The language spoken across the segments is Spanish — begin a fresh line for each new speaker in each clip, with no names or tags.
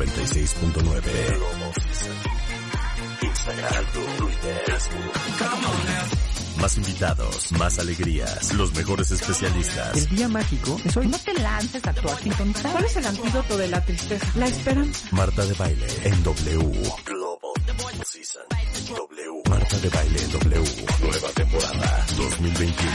96.9. Instagram, Twitter, Facebook. Más invitados, más alegrías, los mejores especialistas.
El día mágico es hoy.
No te lances a actuar sintonizado. ¿Cuál es el antídoto de la tristeza? La esperanza.
Marta de Baile en W. Global Season. W. Marta de Baile en W. Nueva temporada 2021.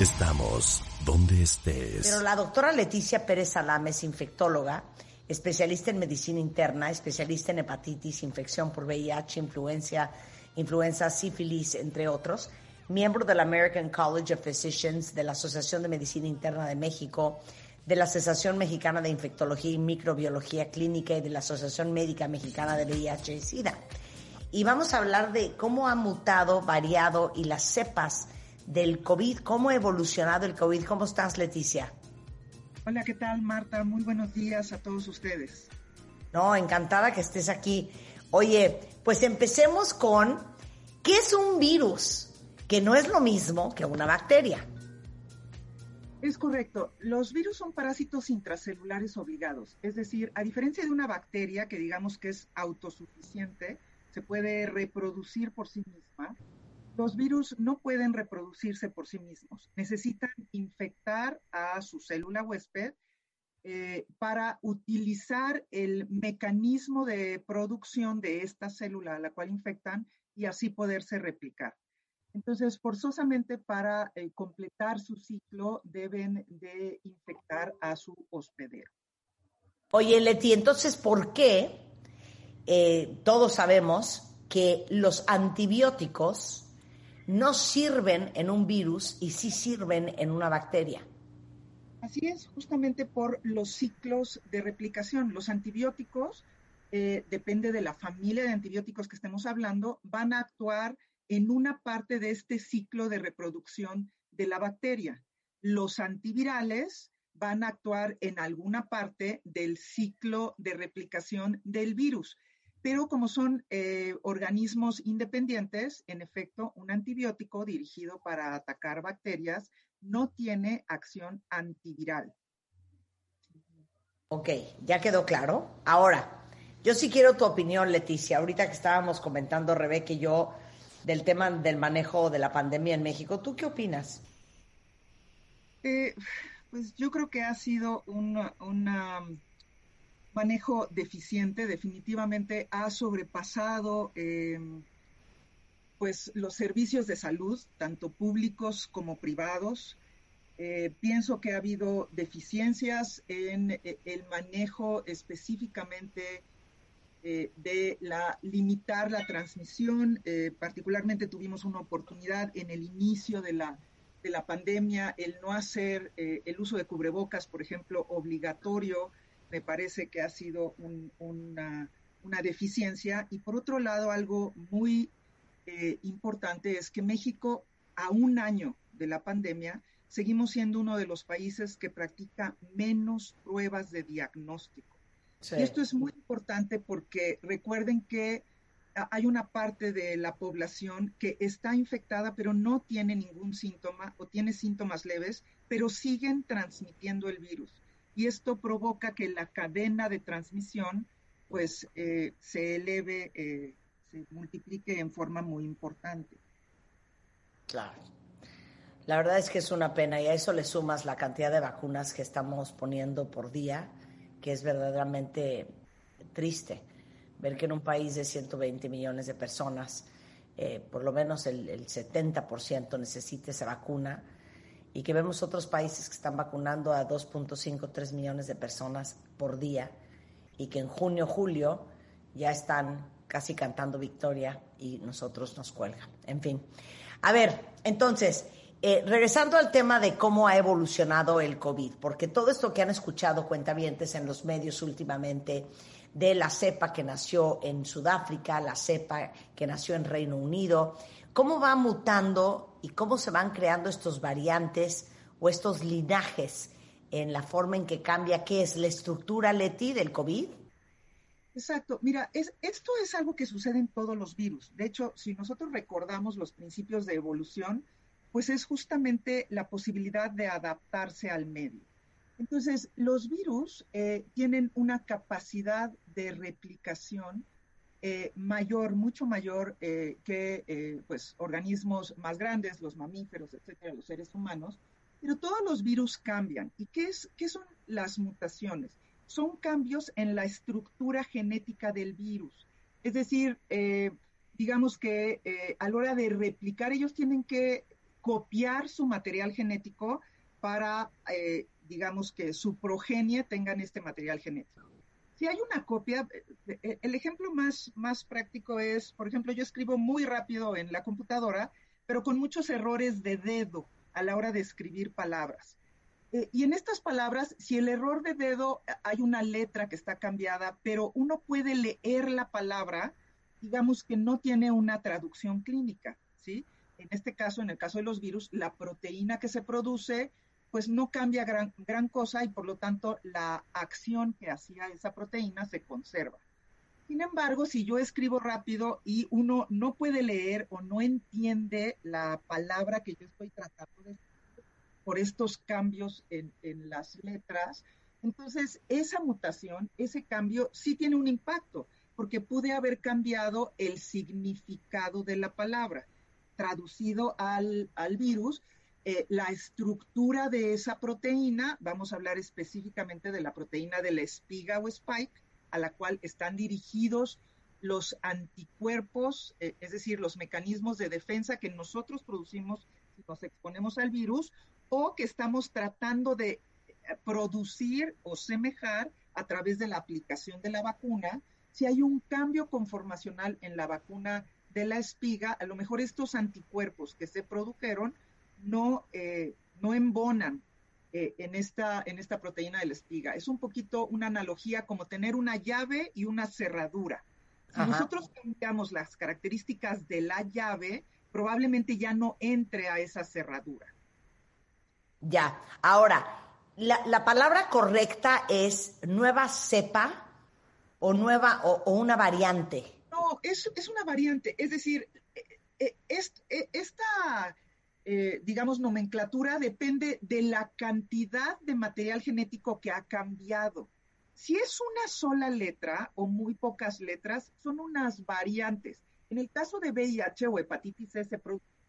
Estamos donde estés.
Pero la doctora Leticia Pérez Salame es infectóloga, especialista en medicina interna, especialista en hepatitis, infección por VIH, influencia, influenza, sífilis, entre otros, miembro del American College of Physicians, de la Asociación de Medicina Interna de México, de la Asociación Mexicana de Infectología y Microbiología Clínica y de la Asociación Médica Mexicana de VIH y SIDA. Y vamos a hablar de cómo ha mutado, variado y las cepas del COVID, cómo ha evolucionado el COVID. ¿Cómo estás, Leticia?
Hola, ¿qué tal, Marta? Muy buenos días a todos ustedes.
No, encantada que estés aquí. Oye, pues empecemos con, ¿qué es un virus? Que no es lo mismo que una bacteria.
Es correcto. Los virus son parásitos intracelulares obligados. Es decir, a diferencia de una bacteria que digamos que es autosuficiente, se puede reproducir por sí misma, los virus no pueden reproducirse por sí mismos. Necesitan infectar a su célula huésped eh, para utilizar el mecanismo de producción de esta célula a la cual infectan y así poderse replicar. Entonces, forzosamente para eh, completar su ciclo deben de infectar a su hospedero.
Oye, Leti, entonces, ¿por qué eh, todos sabemos que los antibióticos no sirven en un virus y sí sirven en una bacteria.
Así es, justamente por los ciclos de replicación. Los antibióticos, eh, depende de la familia de antibióticos que estemos hablando, van a actuar en una parte de este ciclo de reproducción de la bacteria. Los antivirales van a actuar en alguna parte del ciclo de replicación del virus pero como son eh, organismos independientes, en efecto, un antibiótico dirigido para atacar bacterias no tiene acción antiviral.
Ok, ya quedó claro. Ahora, yo sí quiero tu opinión, Leticia. Ahorita que estábamos comentando, Rebeca y yo, del tema del manejo de la pandemia en México, ¿tú qué opinas?
Eh, pues yo creo que ha sido una, una manejo deficiente, definitivamente ha sobrepasado em, pues los servicios de salud, tanto públicos como privados. Eh, pienso que ha habido deficiencias en eh, el manejo específicamente eh, de la limitar la transmisión. particularmente tuvimos una oportunidad en el inicio de la, de la pandemia, el no hacer el uso de cubrebocas, por ejemplo, obligatorio me parece que ha sido una, deficiencia. Y por otro lado, algo muy eh, importante es que México, a un año de la pandemia, seguimos siendo uno de los países que practica menos pruebas de diagnóstico. Y esto es muy importante porque recuerden que hay una parte de la población que está infectada pero no tiene ningún síntoma o tiene síntomas leves, pero siguen transmitiendo el virus y esto provoca que la cadena de transmisión pues eh, se eleve, eh, se multiplique en forma muy importante.
Claro. La verdad es que es una pena y a eso le sumas la cantidad de vacunas que estamos poniendo por día, que es verdaderamente triste ver que en un país de 120 millones de personas, eh, por lo menos el, el 70% necesite esa vacuna y que vemos otros países que están vacunando a 2.5, 3 millones de personas por día y que en junio, julio ya están casi cantando victoria y nosotros nos cuelgan. En fin. A ver, entonces, eh, regresando al tema de cómo ha evolucionado el COVID, porque todo esto que han escuchado cuentavientes en los medios últimamente, de la cepa que nació en Sudáfrica, la cepa que nació en Reino Unido, cómo va mutando y cómo se van creando estos variantes o estos linajes en la forma en que cambia, ¿qué es la estructura Leti del COVID?
Exacto. Mira, es, esto es algo que sucede en todos los virus. De hecho, si nosotros recordamos los principios de evolución, pues es justamente la posibilidad de adaptarse al medio. Entonces, los virus eh, tienen una capacidad de replicación eh, mayor, mucho mayor eh, que pues, organismos más grandes, los mamíferos, etcétera, los seres humanos, pero todos los virus cambian. ¿Y qué, es, qué son las mutaciones? Son cambios en la estructura genética del virus. Es decir, digamos que a la hora de replicar, ellos tienen que copiar su material genético para digamos, que su progenie tengan este material genético. Si hay una copia, eh, eh, el ejemplo más, más práctico es, por ejemplo, yo escribo muy rápido en la computadora, pero con muchos errores de dedo a la hora de escribir palabras. Eh, y en estas palabras, si el error de dedo hay una letra que está cambiada, pero uno puede leer la palabra, digamos que no tiene una traducción clínica, ¿sí? En este caso, en el caso de los virus, la proteína que se produce pues no cambia gran, gran cosa y por lo tanto la acción que hacía esa proteína se conserva. Sin embargo, si yo escribo rápido y uno no puede leer o no entiende la palabra que yo estoy tratando de por estos cambios en, en las letras, entonces esa mutación, ese cambio sí tiene un impacto, porque pude haber cambiado el significado de la palabra. Traducido al, al virus, eh, la estructura de esa proteína, vamos a hablar específicamente de la proteína de la espiga o spike, a la cual están dirigidos los anticuerpos, eh, es decir, los mecanismos de defensa que nosotros producimos si nos exponemos al virus o que estamos tratando de eh, producir o semejar a través de la aplicación de la vacuna. Si hay un cambio conformacional en la vacuna de la espiga, a lo mejor estos anticuerpos que se produjeron no, eh, no embonan eh, en, esta, en esta proteína de la espiga. Es un poquito una analogía como tener una llave y una cerradura. Si nosotros cambiamos las características de la llave, probablemente ya no entre a esa cerradura.
Ya, ahora, la, palabra correcta es nueva cepa o nueva o, una variante.
No, es, es, una variante, es decir, eh, esta eh, digamos, nomenclatura depende de la cantidad de material genético que ha cambiado. Si es una sola letra o muy pocas letras, son unas variantes. En el caso de VIH o hepatitis C se,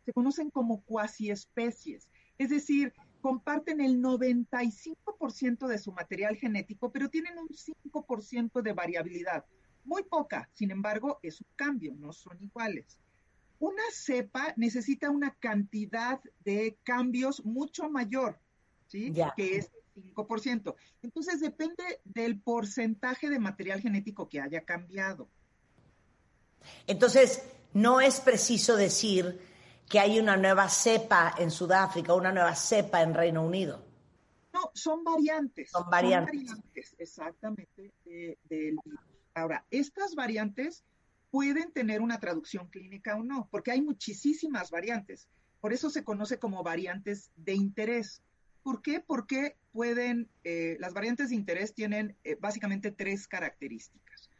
se conocen como cuasi especies, es decir, comparten el 95% de su material genético, pero tienen un 5% de variabilidad. Muy poca, sin embargo, es un cambio, no son iguales. Una cepa necesita una cantidad de cambios mucho mayor, ¿sí? Que es 5%. Entonces depende del porcentaje de material genético que haya cambiado.
Entonces, no es preciso decir que hay una nueva cepa en Sudáfrica, una nueva cepa en Reino Unido.
No, son variantes.
Son variantes.
exactamente, del. Ahora, estas variantes pueden tener una traducción clínica o no, porque hay muchísimas variantes. Por eso se conoce como variantes de interés. ¿Por qué? Porque pueden, eh, las variantes de interés tienen eh, básicamente tres características.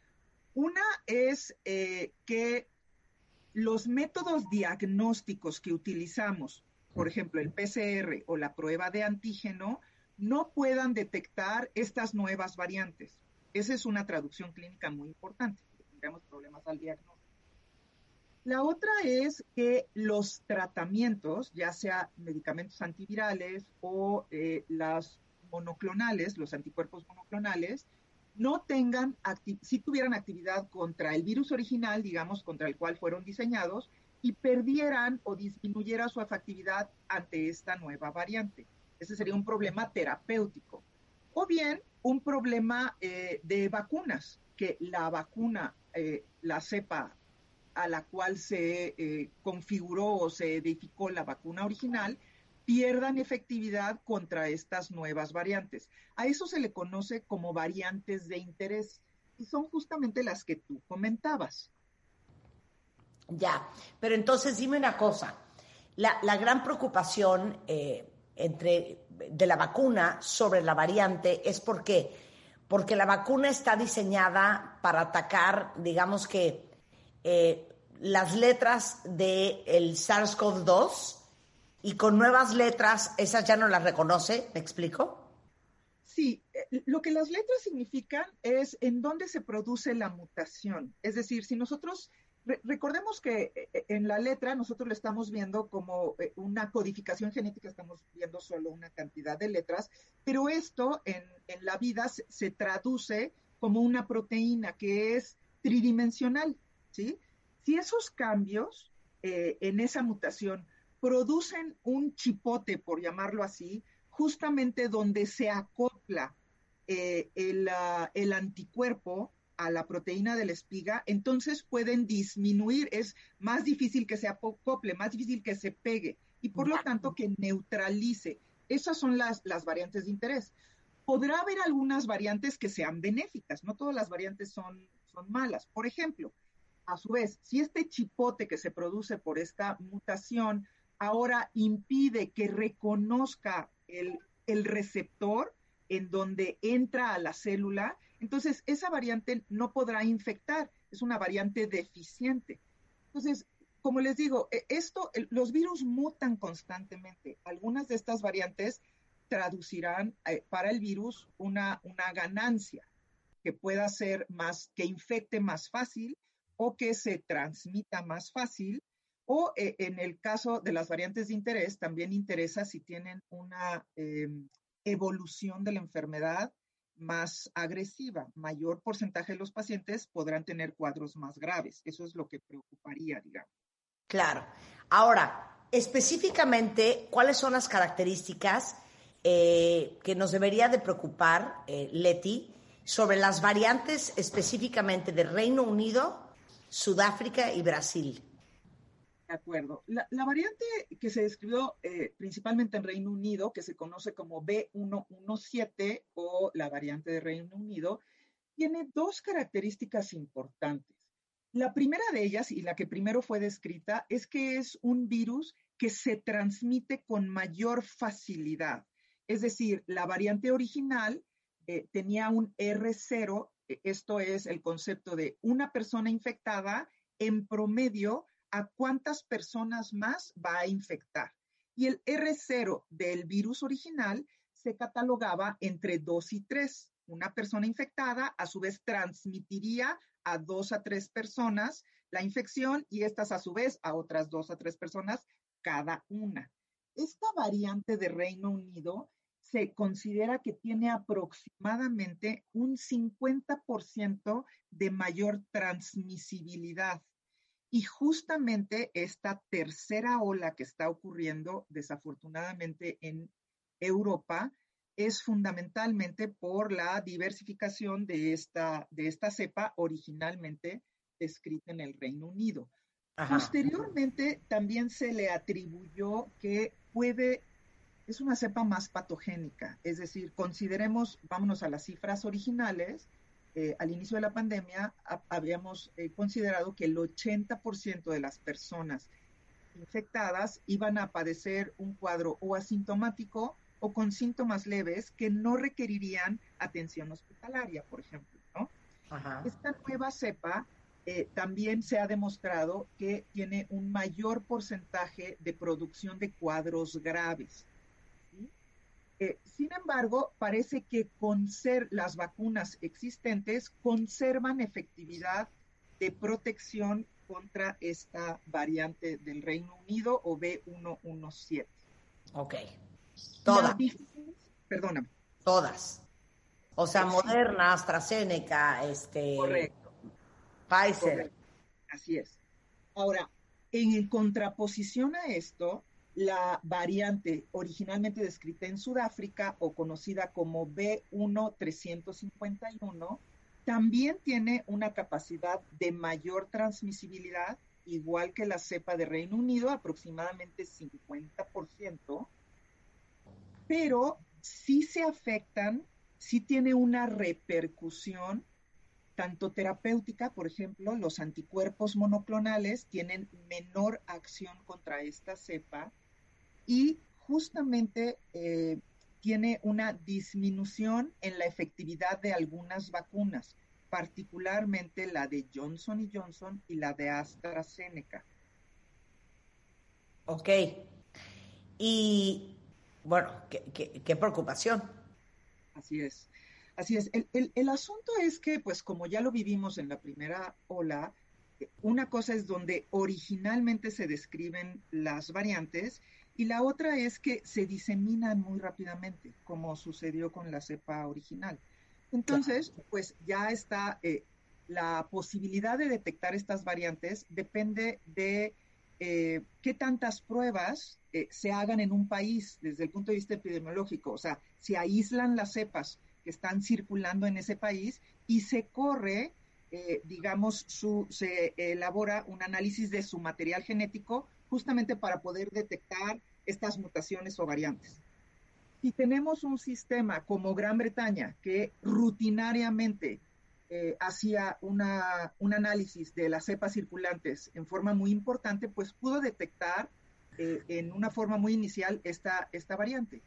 Una es eh, que los métodos diagnósticos que utilizamos, por ejemplo, el PCR o la prueba de antígeno, no puedan detectar estas nuevas variantes. Esa es una traducción clínica muy importante tendríamos problemas al diagnóstico. La otra es que los tratamientos, ya sea medicamentos antivirales o eh, las monoclonales, los anticuerpos monoclonales, no tengan, si tuvieran actividad contra el virus original, digamos, contra el cual fueron diseñados, y perdieran o disminuyera su efectividad ante esta nueva variante. Ese sería un problema terapéutico. O bien un problema eh, de vacunas, que la vacuna eh, la cepa a la cual se eh, configuró o se edificó la vacuna original pierdan efectividad contra estas nuevas variantes. A eso se le conoce como variantes de interés y son justamente las que tú comentabas.
Ya, pero entonces dime una cosa, la, gran preocupación eh, entre, de la vacuna sobre la variante es porque porque la vacuna está diseñada para atacar, digamos que, eh, las letras del el SARS-CoV-2 y con nuevas letras, esas ya no las reconoce, ¿me explico?
Sí, eh, lo que las letras significan es en dónde se produce la mutación. Es decir, si nosotros, recordemos que eh, en la letra nosotros lo estamos viendo como eh, una codificación genética, estamos viendo solo una cantidad de letras, pero esto en, la vida se, traduce como una proteína que es tridimensional, ¿sí? Si esos cambios en esa mutación producen un chipote, por llamarlo así, justamente donde se acopla eh, ah, el, anticuerpo a la proteína de la espiga, entonces pueden disminuir, es más difícil que se acople, más difícil que se pegue y por lo tanto que neutralice. Esas son las, las variantes de interés. Podrá haber algunas variantes que sean benéficas, no todas las variantes son, son malas. Por ejemplo, a su vez, si este chipote que se produce por esta mutación ahora impide que reconozca el, receptor en donde entra a la célula, entonces esa variante no podrá infectar, es una variante deficiente. Entonces, como les digo, e, esto, los virus mutan constantemente. Algunas de estas variantes traducirán eh, para el virus una, una ganancia que pueda ser más, que infecte más fácil o que se transmita más fácil o eh, en el caso de las variantes de interés, también interesa si tienen una em, evolución de la enfermedad más agresiva. Mayor porcentaje de los pacientes podrán tener cuadros más graves. Eso es lo que preocuparía, digamos.
Claro. Ahora, específicamente, ¿cuáles son las características eh, que nos debería de preocupar, eh, Leti, sobre las variantes específicamente de Reino Unido, Sudáfrica y Brasil?
De acuerdo. La, variante que se describió eh, principalmente en Reino Unido, que se conoce como B117 o la variante de Reino Unido, tiene dos características importantes. La primera de ellas, y la que primero fue descrita, es que es un virus que se transmite con mayor facilidad. Es decir, la variante original eh, tenía un R0, e, esto es el concepto de una persona infectada en promedio a cuántas personas más va a infectar. Y el R0 del virus original se catalogaba entre 2 y 3. Una persona infectada a su vez transmitiría a 2 a 3 personas la infección y estas a su vez a otras 2 a 3 personas cada una. Esta variante de Reino Unido se considera que tiene aproximadamente un 50% de mayor transmisibilidad. Y justamente esta tercera ola que está ocurriendo desafortunadamente en Europa es fundamentalmente por la diversificación de esta, de esta cepa originalmente descrita en el Reino Unido. Posteriormente también se le atribuyó que puede, es una cepa más patogénica, es decir, consideremos, vámonos a las cifras originales, eh, al inicio de la pandemia habíamos eh, considerado que el 80% de las personas infectadas iban a padecer un cuadro o asintomático o con síntomas leves que no requerirían atención hospitalaria, por ejemplo. Esta nueva cepa eh, también se ha demostrado que tiene un mayor porcentaje de producción de cuadros graves. Eh, sin embargo, parece que con ser las vacunas existentes conservan efectividad de protección contra esta variante del Reino Unido o B117.
Ok. Todas.
Perdóname.
Todas. O sea, Moderna, AstraZeneca, este.
Correcto.
Pfizer.
Así es. Ahora, en contraposición a esto, la variante originalmente descrita en Sudáfrica o conocida como B1351 también tiene una capacidad de mayor transmisibilidad, igual que la cepa de Reino Unido, aproximadamente 50%, pero sí se afectan, sí tiene una repercusión tanto terapéutica, por ejemplo, los anticuerpos monoclonales tienen menor acción contra esta cepa y justamente eh, tiene una disminución en la efectividad de algunas vacunas, particularmente la de Johnson y Johnson y la de AstraZeneca.
Ok. Y bueno, qué, preocupación.
Así es. Así es. El, el, asunto es que, pues como ya lo vivimos en la primera ola, una cosa es donde originalmente se describen las variantes y la otra es que se diseminan muy rápidamente, como sucedió con la cepa original. Entonces, pues ya está eh, la posibilidad de detectar estas variantes depende de eh, qué tantas pruebas eh, se hagan en un país desde el punto de vista epidemiológico. O sea, se aíslan las cepas que están circulando en ese país y se corre, digamos, su, se elabora un análisis de su material genético justamente para poder detectar estas mutaciones o variantes. Si tenemos un sistema como Gran Bretaña que rutinariamente eh, hacía un análisis de las cepas circulantes en forma muy importante, pues pudo detectar eh, en una forma muy inicial esta, esta variante.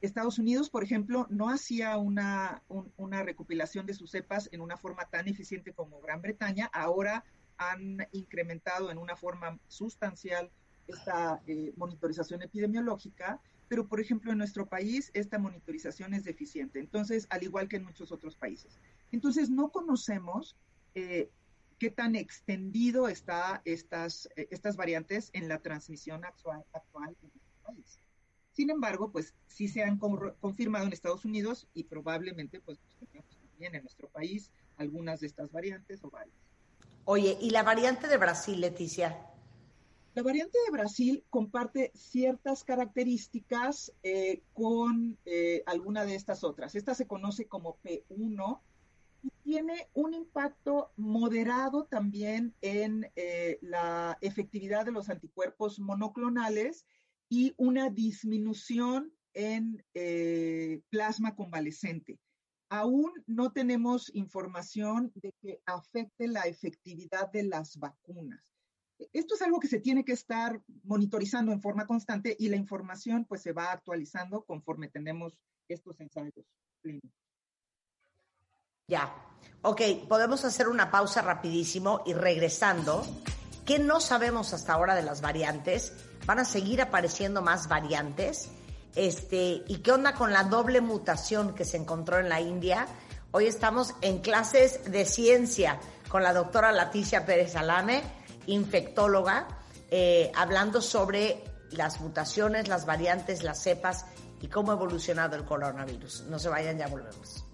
Estados Unidos, por ejemplo, no hacía una, una recopilación de sus cepas en una forma tan eficiente como Gran Bretaña. Ahora han incrementado en una forma sustancial esta eh, monitorización epidemiológica, pero por ejemplo en nuestro país esta monitorización es deficiente, entonces al igual que en muchos otros países. Entonces no conocemos eh, qué tan extendido está estas, eh, estas variantes en la transmisión actual, actual en nuestro país. Sin embargo, pues sí se han confirmado en Estados Unidos y probablemente pues también en nuestro país algunas de estas variantes o varias.
Oye, ¿y la variante de Brasil, Leticia?
La variante de Brasil comparte ciertas características eh, con eh, alguna de estas otras. Esta se conoce como P1 y tiene un impacto moderado también en eh, la efectividad de los anticuerpos monoclonales y una disminución en plasma convalescente. Aún no tenemos información de que afecte la efectividad de las vacunas esto es algo que se tiene que estar monitorizando en forma constante y la información pues se va actualizando conforme tenemos estos ensayos clínicos.
Ya, ok, podemos hacer una pausa rapidísimo y regresando. ¿Qué no sabemos hasta ahora de las variantes? ¿Van a seguir apareciendo más variantes? Este, ¿Y qué onda con la doble mutación que se encontró en la India? Hoy estamos en clases de ciencia con la doctora Laticia Pérez Alame infectóloga, eh, hablando sobre las mutaciones, las variantes, las cepas y cómo ha evolucionado el coronavirus. No se vayan, ya volvemos.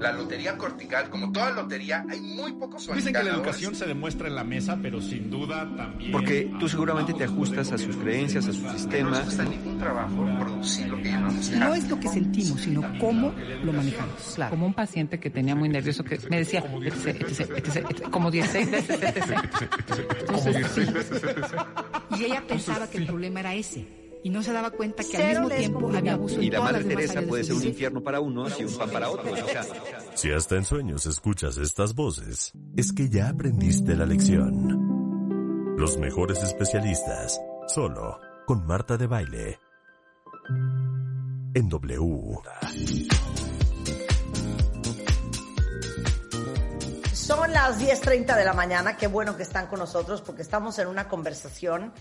La lotería cortical, como toda lotería, hay muy pocos
Dicen que la educación se demuestra en la mesa, pero sin duda también.
Porque tú seguramente te ajustas a sus creencias, a su sistema. No
ningún trabajo producir lo que llamamos.
No es lo que sentimos, sino cómo lo manejamos.
Claro. Como un paciente que tenía muy nervioso que me decía, como 16 veces,
Y ella pensaba que el problema era ese y no se daba cuenta que al mismo tiempo había abuso
y la Madre Teresa puede ser un infierno para unos y un pan para otros.
Si hasta en sueños escuchas estas voces, es que ya aprendiste la lección. Los mejores especialistas, solo con Marta de Baile. En W.
Son las 10.30 de la mañana, qué bueno que están con nosotros porque estamos en una conversación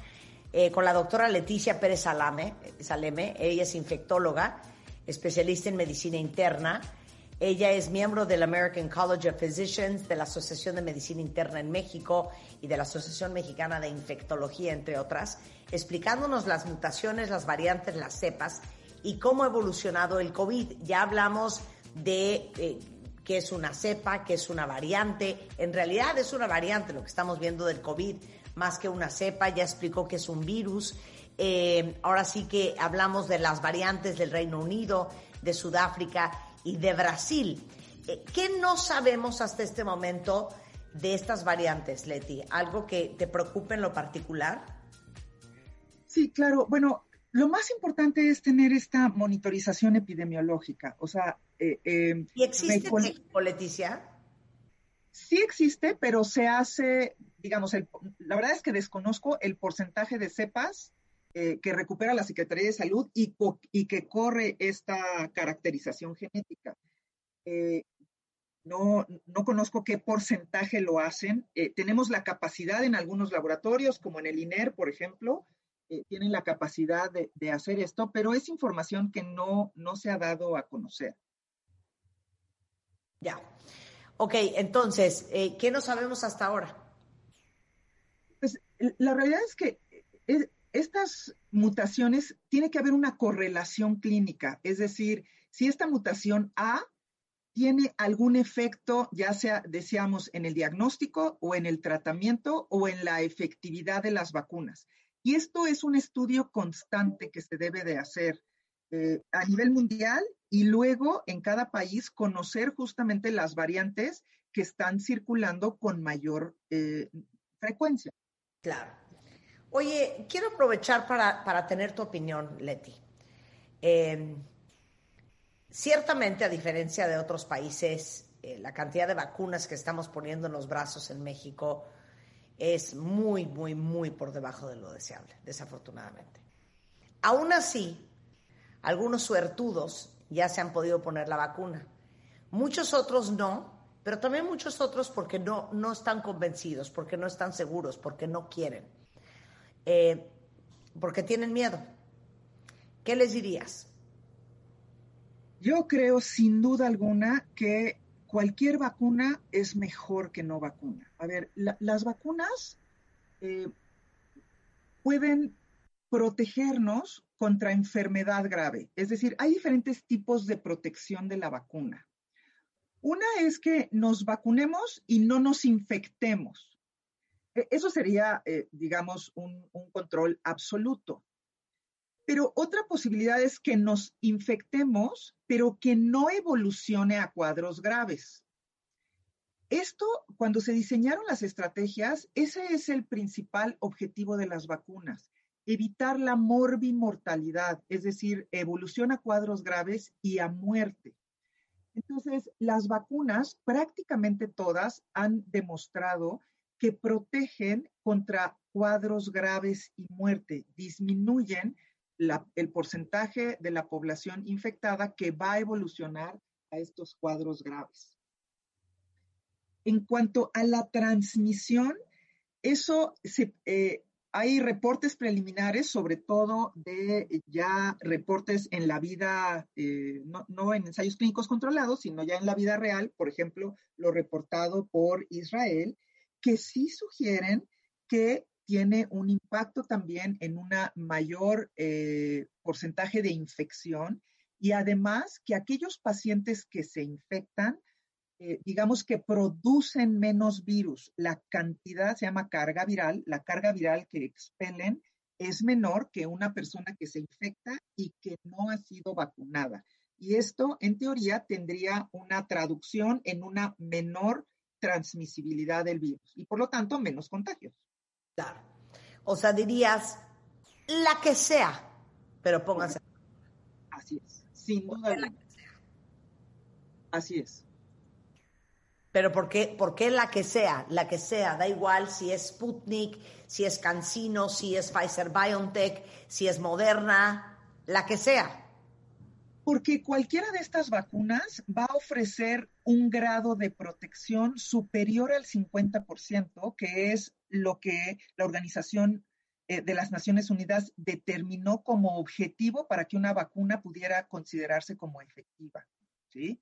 eh, con la doctora Leticia Pérez Salame, Saleme. Ella es infectóloga, especialista en medicina interna. Ella es miembro del American College of Physicians, de la Asociación de Medicina Interna en México y de la Asociación Mexicana de Infectología, entre otras, explicándonos las mutaciones, las variantes, las cepas y cómo ha evolucionado el COVID. Ya hablamos de eh, qué es una cepa, qué es una variante. En realidad es una variante lo que estamos viendo del COVID, más que una cepa, ya explicó que es un virus. Eh, ahora sí que hablamos de las variantes del Reino Unido, de Sudáfrica y de Brasil. Eh, ¿Qué no sabemos hasta este momento de estas variantes, Leti? ¿Algo que te preocupe en lo particular?
Sí, claro. Bueno, lo más importante es tener esta monitorización epidemiológica. O sea,
eh, ¿y existe, Leticia?
Sí existe, pero se hace digamos, la verdad es que desconozco el porcentaje de cepas eh, que recupera la Secretaría de Salud y, que corre esta caracterización genética. Eh, no, no, conozco qué porcentaje lo hacen. Eh, tenemos la capacidad en algunos laboratorios, como en el INER, por ejemplo, tienen la capacidad de, de, hacer esto, pero es información que no, no se ha dado a conocer.
Ya. Ok, entonces, eh, ¿qué no sabemos hasta ahora?
Pues la realidad es que es, estas mutaciones tiene que haber una correlación clínica, es decir, si esta mutación A tiene algún efecto, ya sea, decíamos, en el diagnóstico o en el tratamiento o en la efectividad de las vacunas. Y esto es un estudio constante que se debe de hacer eh, a nivel mundial y luego en cada país conocer justamente las variantes que están circulando con mayor eh, frecuencia.
Claro. Oye, quiero aprovechar para, para tener tu opinión, Leti. Eh, ciertamente, a diferencia de otros países, eh, la cantidad de vacunas que estamos poniendo en los brazos en México es muy, muy, muy por debajo de lo deseable, desafortunadamente. Aún así, algunos suertudos ya se han podido poner la vacuna. Muchos otros no, pero también muchos otros porque no, no están convencidos, porque no están seguros, porque no quieren, eh, porque tienen miedo. ¿Qué les dirías?
Yo creo sin duda alguna que cualquier vacuna es mejor que no vacuna. A ver, la, las vacunas eh, pueden protegernos contra enfermedad grave. Es decir, hay diferentes tipos de protección de la vacuna. Una es que nos vacunemos y no nos infectemos. E, eso sería, eh, digamos, un, un control absoluto. Pero otra posibilidad es que nos infectemos, pero que no evolucione a cuadros graves. Esto, cuando se diseñaron las estrategias, ese es el principal objetivo de las vacunas, evitar la morbimortalidad, es decir, evolución a cuadros graves y a muerte. Entonces, las vacunas, prácticamente todas, han demostrado que protegen contra cuadros graves y muerte, disminuyen el porcentaje de la población infectada que va a evolucionar a estos cuadros graves. En cuanto a la transmisión, eso se, eh, hay reportes preliminares, sobre todo de ya reportes en la vida, eh, no, en ensayos clínicos controlados, sino ya en la vida real, por ejemplo, lo reportado por Israel, que sí sugieren que tiene un impacto también en una mayor eh, porcentaje de infección y además que aquellos pacientes que se infectan eh, digamos que producen menos virus. La cantidad se llama carga viral, la carga viral que expelen es menor que una persona que se infecta y que no ha sido vacunada. Y esto, en teoría, tendría una traducción en una menor transmisibilidad del virus y por lo tanto menos contagios.
Claro. O sea, dirías la que sea, pero pónganse.
Así es, sin duda. Así es.
Pero ¿por qué, ¿por qué la que sea? La que sea, da igual si es Sputnik, si es CanSino, si es Pfizer BioNTech, si es Moderna, la que sea.
Porque cualquiera de estas vacunas va a ofrecer un grado de protección superior al 50%, que es lo que la Organización eh, de las Naciones Unidas determinó como objetivo para que una vacuna pudiera considerarse como efectiva. ¿sí?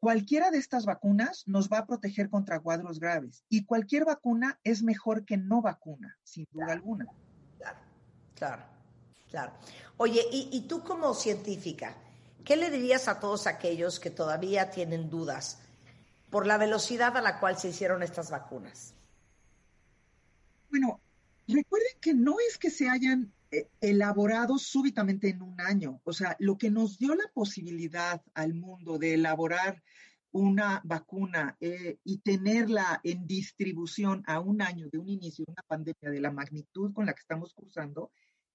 Cualquiera de estas vacunas nos va a proteger contra cuadros graves y cualquier vacuna es mejor que no vacuna, sin duda alguna.
Claro, claro, claro. Oye, y, y tú como científica, ¿qué le dirías a todos aquellos que todavía tienen dudas por la velocidad a la cual se hicieron estas vacunas?
Bueno, recuerden que no es que se hayan elaborado súbitamente en un año. O sea, lo que nos dio la posibilidad al mundo de elaborar una vacuna eh, y tenerla en distribución a un año de un inicio de una pandemia de la magnitud con la que estamos cursando,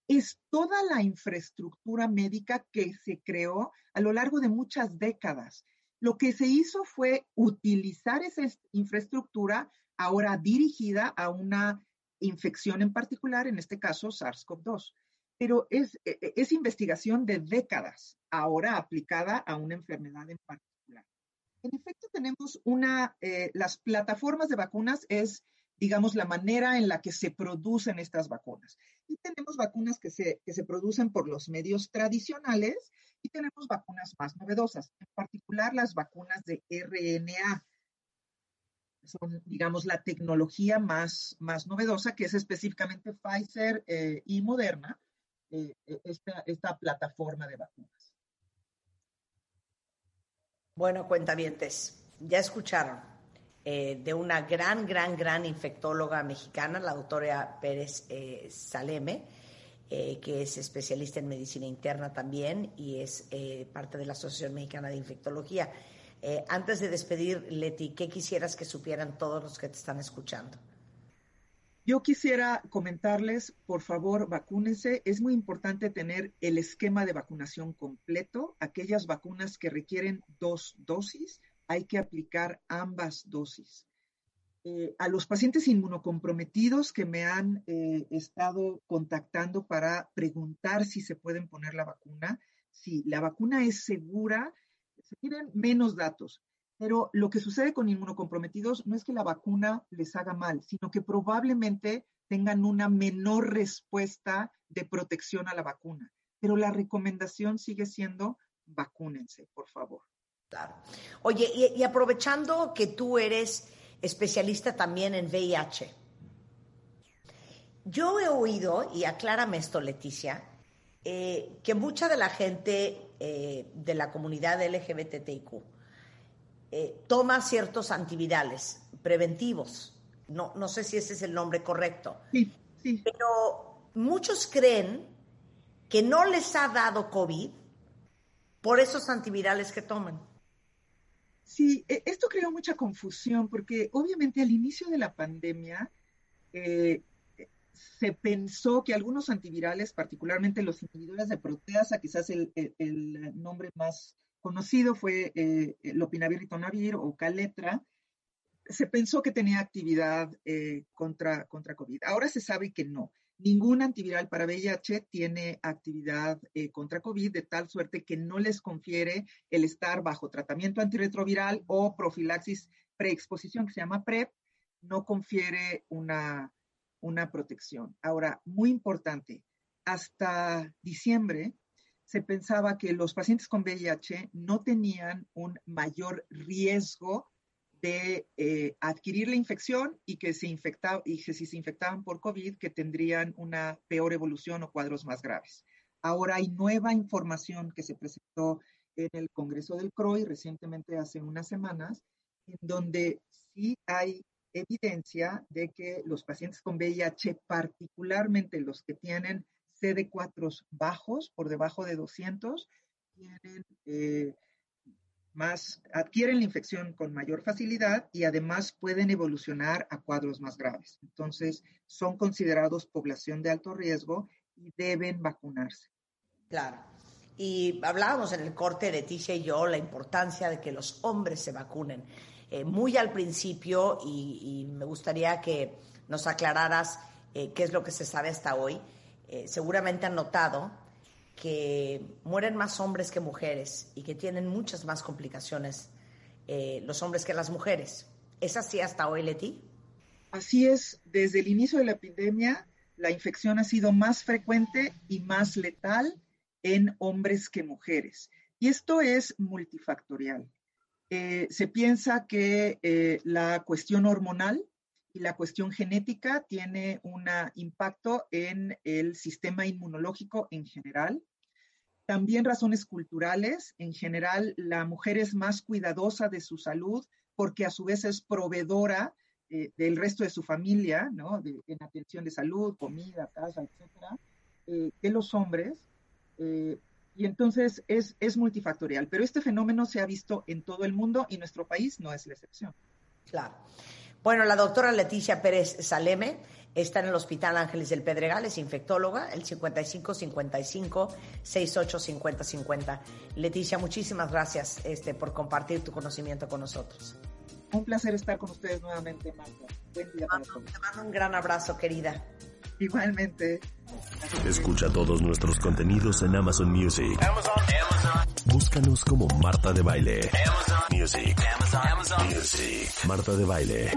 es toda la infraestructura médica que se creó a lo largo de muchas décadas. Lo que se hizo fue utilizar esa infraestructura ahora dirigida a una infección en particular, en este caso SARS-CoV-2. Pero es, e, e, es investigación de décadas, ahora aplicada a una enfermedad en particular. En efecto, tenemos una, eh, las plataformas de vacunas es, digamos, la manera en la que se producen estas vacunas. Y tenemos vacunas que se, que se producen por los medios tradicionales y tenemos vacunas más novedosas, en particular las vacunas de RNA. Son, digamos, la tecnología más, más novedosa, que es específicamente Pfizer eh, y Moderna, eh, eh, esta, esta plataforma de vacunas.
Bueno, cuentavientes, ya escucharon de una gran, gran, gran infectóloga mexicana, la doctora Pérez Saleme, que es especialista en medicina interna también y es parte de la Asociación Mexicana de Infectología. Antes de despedir, Leti, ¿qué quisieras que supieran todos los que te están escuchando?
Yo quisiera comentarles, por favor, vacúnense. Es muy importante tener el esquema de vacunación completo. Aquellas vacunas que requieren dos dosis, hay que aplicar ambas dosis. Eh, a los pacientes inmunocomprometidos que me han eh, estado contactando para preguntar si se pueden poner la vacuna, si la vacuna es segura, se tienen menos datos. Pero lo que sucede con inmunocomprometidos no es que la vacuna les haga mal, sino que probablemente tengan una menor respuesta de protección a la vacuna. Pero la recomendación sigue siendo vacúnense, por favor.
Oye, y, aprovechando que tú eres especialista también en VIH, yo he oído, y aclárame esto, Leticia, eh, que mucha de la gente eh, de la comunidad LGBTIQ eh, toma ciertos antivirales preventivos. No, no sé si ese es el nombre correcto.
Sí, sí.
Pero muchos creen que no les ha dado COVID por esos antivirales que toman.
Sí, e, esto creó mucha confusión porque obviamente al inicio de la pandemia eh, se pensó que algunos antivirales, particularmente los inhibidores de proteasa, quizás el nombre más conocido fue eh, el opinavir ritonavir o caletra, se pensó que tenía actividad eh, contra, contra COVID. Ahora se sabe que no. Ningún antiviral para VIH tiene actividad eh, contra COVID de tal suerte que no les confiere el estar bajo tratamiento antirretroviral o profilaxis preexposición, que se llama PrEP, no confiere una, una protección. Ahora, muy importante, hasta diciembre se pensaba que los pacientes con VIH no tenían un mayor riesgo de eh, adquirir la infección y que, se infectaba, y que si se infectaban por COVID, que tendrían una peor evolución o cuadros más graves. Ahora hay nueva información que se presentó en el Congreso del CROI recientemente hace unas semanas, en donde sí hay evidencia de que los pacientes con VIH, particularmente los que tienen CD4 bajos, por debajo de 200, tienen eh, más, adquieren la infección con mayor facilidad y además pueden evolucionar a cuadros más graves. Entonces, son considerados población de alto riesgo y deben vacunarse.
Claro. Y hablábamos en el corte, Leticia y yo, la importancia de que los hombres se vacunen. Eh, muy al principio, y, me gustaría que nos aclararas eh, qué es lo que se sabe hasta hoy. Eh, seguramente han notado que mueren más hombres que mujeres y que tienen muchas más complicaciones los hombres que las mujeres. ¿Es así hasta hoy, Leti?
Así es, desde el inicio de la epidemia, la infección ha sido más frecuente y más letal en hombres que mujeres. Y esto es multifactorial. Eh, se piensa que la cuestión hormonal y la cuestión genética tiene un impacto en el sistema inmunológico en general. También razones culturales. En general, la mujer es más cuidadosa de su salud porque a su vez es proveedora eh, del resto de su familia, ¿no? en atención de salud, comida, casa, etcétera, eh, que los hombres. Eh, y entonces es, es multifactorial. Pero este fenómeno se ha visto en todo el mundo y nuestro país no es la excepción.
Claro. Bueno, la doctora Leticia Pérez Saleme está en el Hospital Ángeles del Pedregal, es infectóloga, el 55 55 68 50 50. Leticia, muchísimas gracias este, por compartir tu conocimiento con nosotros.
Un placer estar con ustedes nuevamente, Marta. Buen día para todos.
Te mando un gran abrazo, querida.
Igualmente.
Escucha todos nuestros contenidos en Amazon Music. Búscanos como Marta de Baile. Amazon Music. Amazon Music. Marta de Baile.